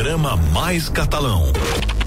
Programa Mais Catalão.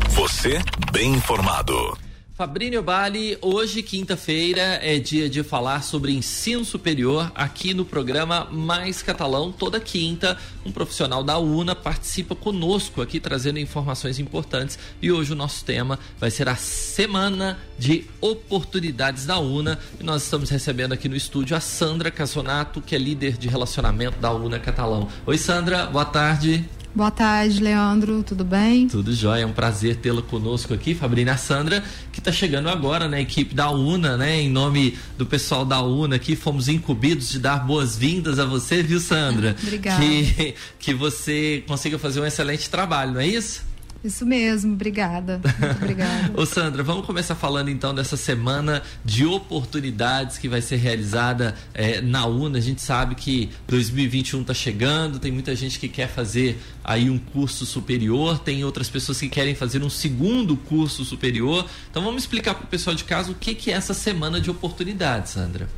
Você bem informado. Fabrício Bali, hoje, quinta-feira, é dia de falar sobre ensino superior aqui no programa Mais Catalão. Toda quinta, um profissional da UNA participa conosco aqui trazendo informações importantes. E hoje o nosso tema vai ser a Semana de Oportunidades da UNA. E nós estamos recebendo aqui no estúdio a Sandra Casonato, que é líder de relacionamento da UNA Catalão. Oi, Sandra, boa tarde. Boa tarde, Leandro, tudo bem? Tudo jóia, é um prazer tê-la conosco aqui, Fabrina Sandra, que está chegando agora na né, equipe da UNA, né? Em nome do pessoal da UNA aqui, fomos incumbidos de dar boas-vindas a você, viu, Sandra? Obrigada. Que, que você consiga fazer um excelente trabalho, não é isso? Isso mesmo, obrigada. Muito obrigada. Ô Sandra, vamos começar falando então dessa semana de oportunidades que vai ser realizada é, na UNA. A gente sabe que 2021 está chegando, tem muita gente que quer fazer aí um curso superior, tem outras pessoas que querem fazer um segundo curso superior. Então vamos explicar para o pessoal de casa o que, que é essa semana de oportunidades, Sandra.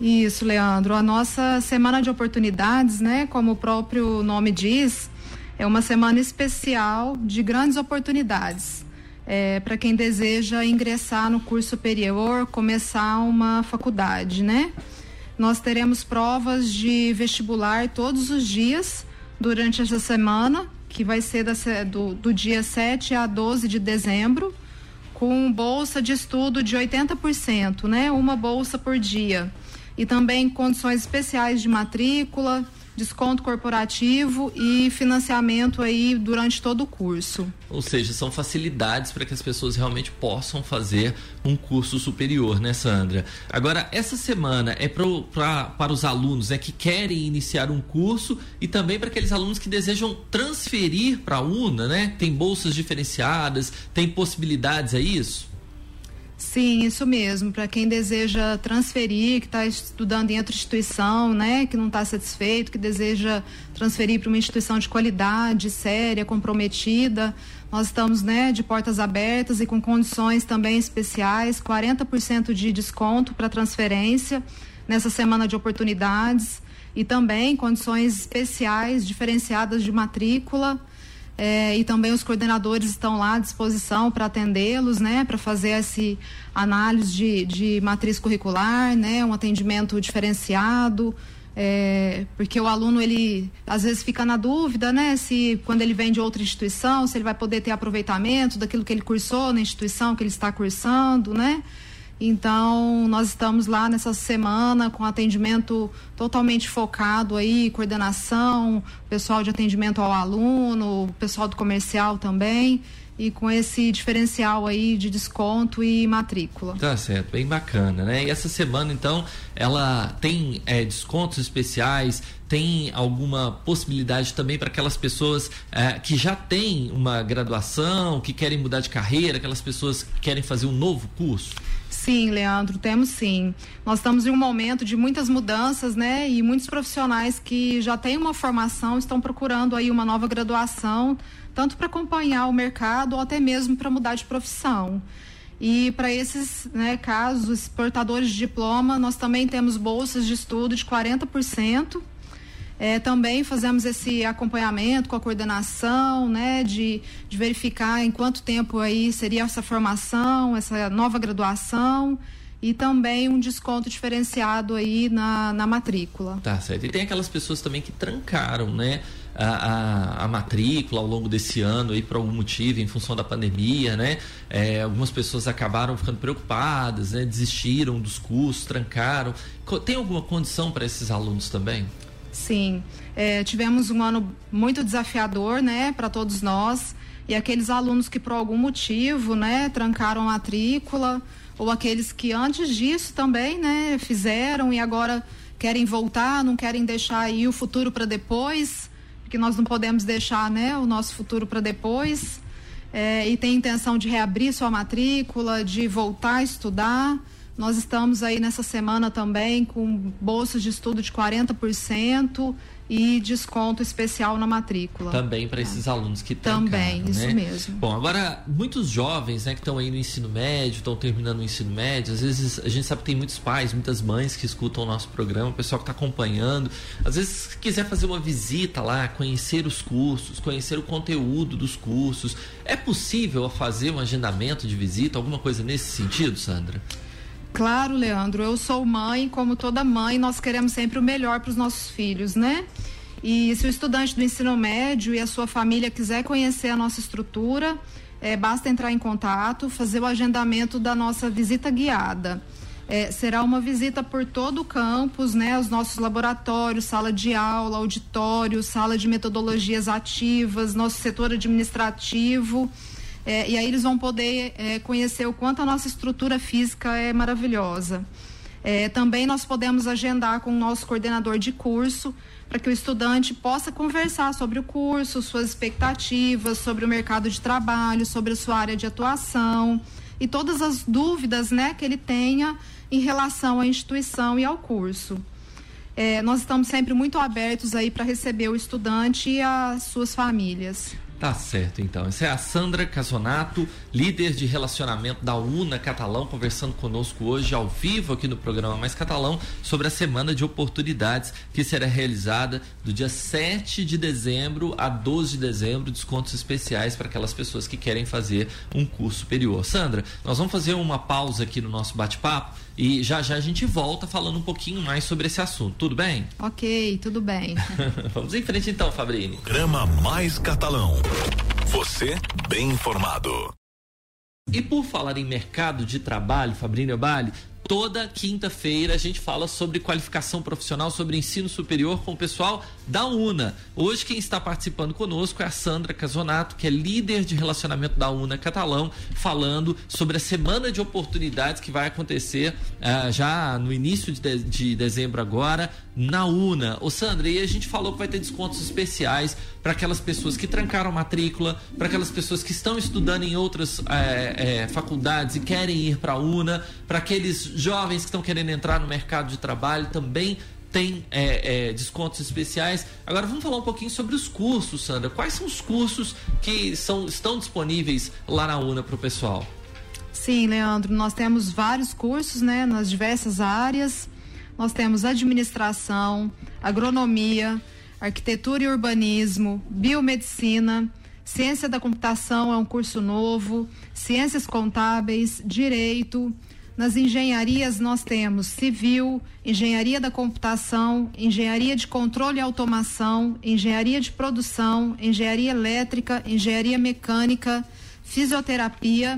Isso, Leandro. A nossa semana de oportunidades, né, como o próprio nome diz, é uma semana especial de grandes oportunidades. É, para quem deseja ingressar no curso superior, começar uma faculdade, né? Nós teremos provas de vestibular todos os dias durante essa semana, que vai ser da, do, do dia 7 a 12 de dezembro, com bolsa de estudo de 80%, né? Uma bolsa por dia. E também condições especiais de matrícula, desconto corporativo e financiamento aí durante todo o curso. Ou seja, são facilidades para que as pessoas realmente possam fazer um curso superior, né, Sandra? Agora, essa semana é pro, pra, para os alunos né, que querem iniciar um curso e também para aqueles alunos que desejam transferir para a UNA, né? Tem bolsas diferenciadas, tem possibilidades, é isso? Sim, isso mesmo. Para quem deseja transferir, que está estudando em outra instituição, né, que não está satisfeito, que deseja transferir para uma instituição de qualidade, séria, comprometida, nós estamos, né, de portas abertas e com condições também especiais, 40% de desconto para transferência nessa semana de oportunidades e também condições especiais diferenciadas de matrícula é, e também os coordenadores estão lá à disposição para atendê-los, né, para fazer essa análise de, de matriz curricular, né, um atendimento diferenciado, é, porque o aluno ele às vezes fica na dúvida, né, se quando ele vem de outra instituição, se ele vai poder ter aproveitamento daquilo que ele cursou na instituição que ele está cursando, né? Então, nós estamos lá nessa semana com atendimento totalmente focado aí, coordenação, pessoal de atendimento ao aluno, pessoal do comercial também e com esse diferencial aí de desconto e matrícula. Tá certo, bem bacana, né? E essa semana, então, ela tem é, descontos especiais, tem alguma possibilidade também para aquelas pessoas é, que já têm uma graduação, que querem mudar de carreira, aquelas pessoas que querem fazer um novo curso? Sim, Leandro, temos sim. Nós estamos em um momento de muitas mudanças, né? E muitos profissionais que já têm uma formação estão procurando aí uma nova graduação, tanto para acompanhar o mercado ou até mesmo para mudar de profissão. E para esses né, casos, portadores de diploma, nós também temos bolsas de estudo de 40%. É, também fazemos esse acompanhamento com a coordenação, né, de, de verificar em quanto tempo aí seria essa formação, essa nova graduação e também um desconto diferenciado aí na, na matrícula. Tá certo. E tem aquelas pessoas também que trancaram, né? A, a, a, matrícula ao longo desse ano aí por algum motivo, em função da pandemia, né? É, algumas pessoas acabaram ficando preocupadas, né? Desistiram dos cursos, trancaram. Tem alguma condição para esses alunos também? Sim, é, tivemos um ano muito desafiador, né, para todos nós. E aqueles alunos que por algum motivo, né, trancaram a matrícula, ou aqueles que antes disso também, né, fizeram e agora querem voltar, não querem deixar aí o futuro para depois, porque nós não podemos deixar, né, o nosso futuro para depois. É, e tem intenção de reabrir sua matrícula, de voltar a estudar Nós estamos aí nessa semana também com bolsas de estudo de 40% e desconto especial na matrícula. Também para esses alunos que Também, trancaram, isso né? mesmo. Bom, agora, muitos jovens né, que estão aí no ensino médio, estão terminando o ensino médio, às vezes a gente sabe que tem muitos pais, muitas mães que escutam o nosso programa, o pessoal que está acompanhando. Às vezes, se quiser fazer uma visita lá, conhecer os cursos, conhecer o conteúdo dos cursos, é possível fazer um agendamento de visita, alguma coisa nesse sentido, Sandra? Claro, Leandro. Eu sou mãe, como toda mãe, nós queremos sempre o melhor para os nossos filhos, né? E se o estudante do ensino médio e a sua família quiser conhecer a nossa estrutura, é, basta entrar em contato, fazer o agendamento da nossa visita guiada. É, será uma visita por todo o campus, né? Os nossos laboratórios, sala de aula, auditório, sala de metodologias ativas, nosso setor administrativo. É, e aí eles vão poder é, conhecer o quanto a nossa estrutura física é maravilhosa. É, também nós podemos agendar com o nosso coordenador de curso para que o estudante possa conversar sobre o curso, suas expectativas, sobre o mercado de trabalho, sobre a sua área de atuação e todas as dúvidas né, que ele tenha em relação à instituição e ao curso. É, nós estamos sempre muito abertos aí para receber o estudante e as suas famílias. Tá certo, então. Essa é a Sandra Casonato, líder de relacionamento da UNA Catalão, conversando conosco hoje ao vivo aqui no programa Mais Catalão sobre a semana de oportunidades que será realizada do dia 7 de dezembro a 12 de dezembro, descontos especiais para aquelas pessoas que querem fazer um curso superior. Sandra, nós vamos fazer uma pausa aqui no nosso bate-papo e já já a gente volta falando um pouquinho mais sobre esse assunto. Tudo bem? Ok, tudo bem. Vamos em frente então, Fabrini. Programa Mais Catalão. Você bem informado. E por falar em mercado de trabalho, Fabrício Bali, toda quinta-feira a gente fala sobre qualificação profissional, sobre ensino superior com o pessoal da UNA. Hoje quem está participando conosco é a Sandra Casonato, que é líder de relacionamento da UNA Catalão, falando sobre a semana de oportunidades que vai acontecer uh, já no início de, de, de, dezembro agora na UNA. Ô Sandra, e a gente falou que vai ter descontos especiais para aquelas pessoas que trancaram matrícula, para aquelas pessoas que estão estudando em outras é, é, faculdades e querem ir para a UNA, para aqueles jovens que estão querendo entrar no mercado de trabalho também tem é, é, descontos especiais. Agora vamos falar um pouquinho sobre os cursos, Sandra. Quais são os cursos que são, estão disponíveis lá na UNA para o pessoal? Sim, Leandro, nós temos vários cursos, né, nas diversas áreas. Nós temos administração, agronomia, arquitetura e urbanismo, biomedicina, ciência da computação é um curso novo, ciências contábeis, direito, nas engenharias nós temos civil, engenharia da computação, engenharia de controle e automação, engenharia de produção, engenharia elétrica, engenharia mecânica, fisioterapia,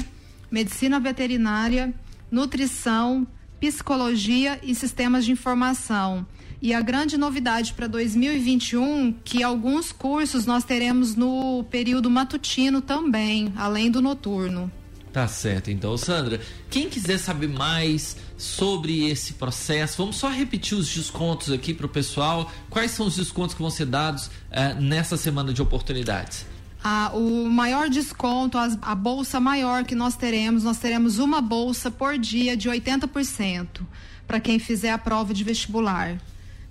medicina veterinária, nutrição, psicologia e sistemas de informação. E a grande novidade para 2021 que alguns cursos nós teremos no período matutino também, além do noturno. Tá certo, então, Sandra. Quem quiser saber mais sobre esse processo, vamos só repetir os descontos aqui para o pessoal. Quais são os descontos que vão ser dados uh, nessa semana de oportunidades? Ah, o maior desconto, a, a bolsa maior que nós teremos, nós teremos uma bolsa por dia de 80% para quem fizer a prova de vestibular.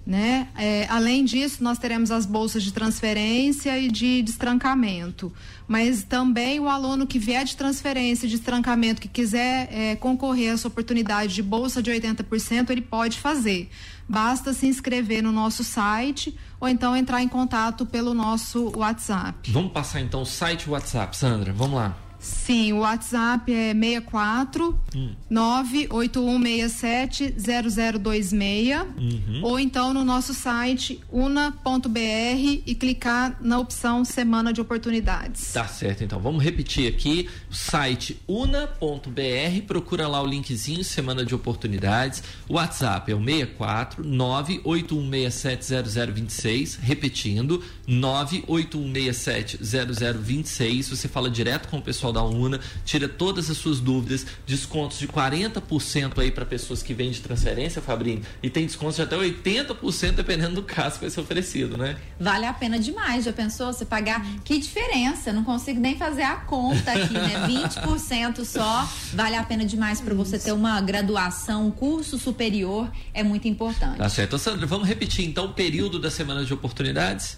Né? É, além disso, nós teremos as bolsas de transferência e de destrancamento. Mas também o aluno que vier de transferência e de destrancamento, que quiser é, concorrer a essa oportunidade de bolsa de 80%, ele pode fazer. Basta se inscrever no nosso site ou então entrar em contato pelo nosso WhatsApp. Vamos passar então o site WhatsApp, Sandra. Vamos lá. Sim, o WhatsApp é 64 hum. 98167 0026 uhum. ou então no nosso site una.br e clicar na opção Semana de Oportunidades. Tá certo, então vamos repetir aqui o site una.br, procura lá o linkzinho Semana de Oportunidades. O WhatsApp é o 64 98167 0026, repetindo 98167 0026. Você fala direto com o pessoal da UNA, tira todas as suas dúvidas, descontos de 40% aí para pessoas que vêm de transferência, Fabrinho, e tem descontos de até 80% dependendo do caso que vai ser oferecido, né? Vale a pena demais. Já pensou você pagar? Que diferença? Não consigo nem fazer a conta aqui, né? 20% só. Vale a pena demais para você ter uma graduação, um curso superior. É muito importante. Tá certo. Sandra, vamos repetir então o período da semana de oportunidades?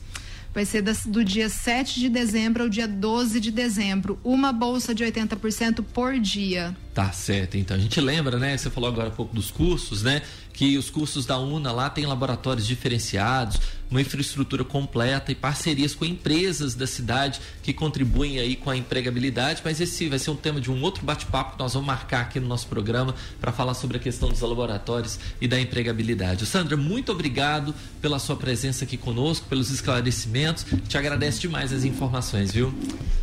Vai ser do dia 7 de dezembro ao dia 12 de dezembro. Uma bolsa de 80% por dia. Tá certo, então a gente lembra, né? Você falou agora um pouco dos cursos, né? Que os cursos da UNA lá têm laboratórios diferenciados, uma infraestrutura completa e parcerias com empresas da cidade que contribuem aí com a empregabilidade. Mas esse vai ser um tema de um outro bate-papo que nós vamos marcar aqui no nosso programa para falar sobre a questão dos laboratórios e da empregabilidade. Sandra, muito obrigado pela sua presença aqui conosco, pelos esclarecimentos. Te agradeço demais as informações, viu?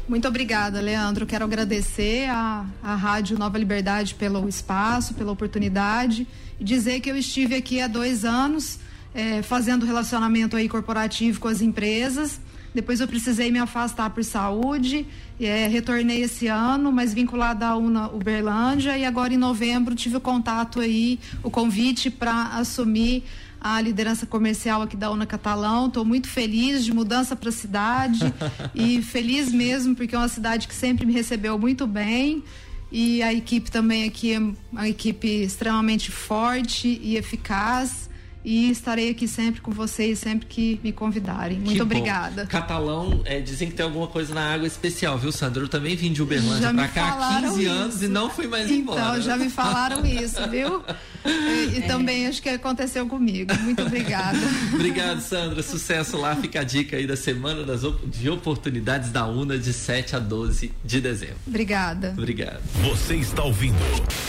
Muito obrigada, Leandro. Quero agradecer a, a Rádio Nova Liberdade pelo espaço, pela oportunidade e dizer que eu estive aqui há dois anos é, fazendo relacionamento aí corporativo com as empresas. Depois eu precisei me afastar por saúde, é, retornei esse ano, mas vinculada à UNA Uberlândia e agora em novembro tive o contato aí, o convite para assumir a liderança comercial aqui da UNA Catalão. Estou muito feliz de mudança para a cidade e feliz mesmo porque é uma cidade que sempre me recebeu muito bem. E a equipe também aqui é uma equipe extremamente forte e eficaz e estarei aqui sempre com vocês, sempre que me convidarem. Muito que obrigada. Bom. Catalão, é, dizem que tem alguma coisa na água especial, viu, Sandra? Eu também vim de Uberlândia pra cá há 15 isso. anos e não fui mais então, embora. Então, já me falaram isso, viu? E, e é. também acho que aconteceu comigo. Muito obrigada. Obrigado, Sandra. Sucesso lá. Fica a dica aí da Semana das, de Oportunidades da UNA de 7 a 12 de dezembro. Obrigada. Obrigado. Você está ouvindo.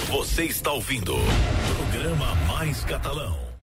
Você está ouvindo. Programa Mais Catalão.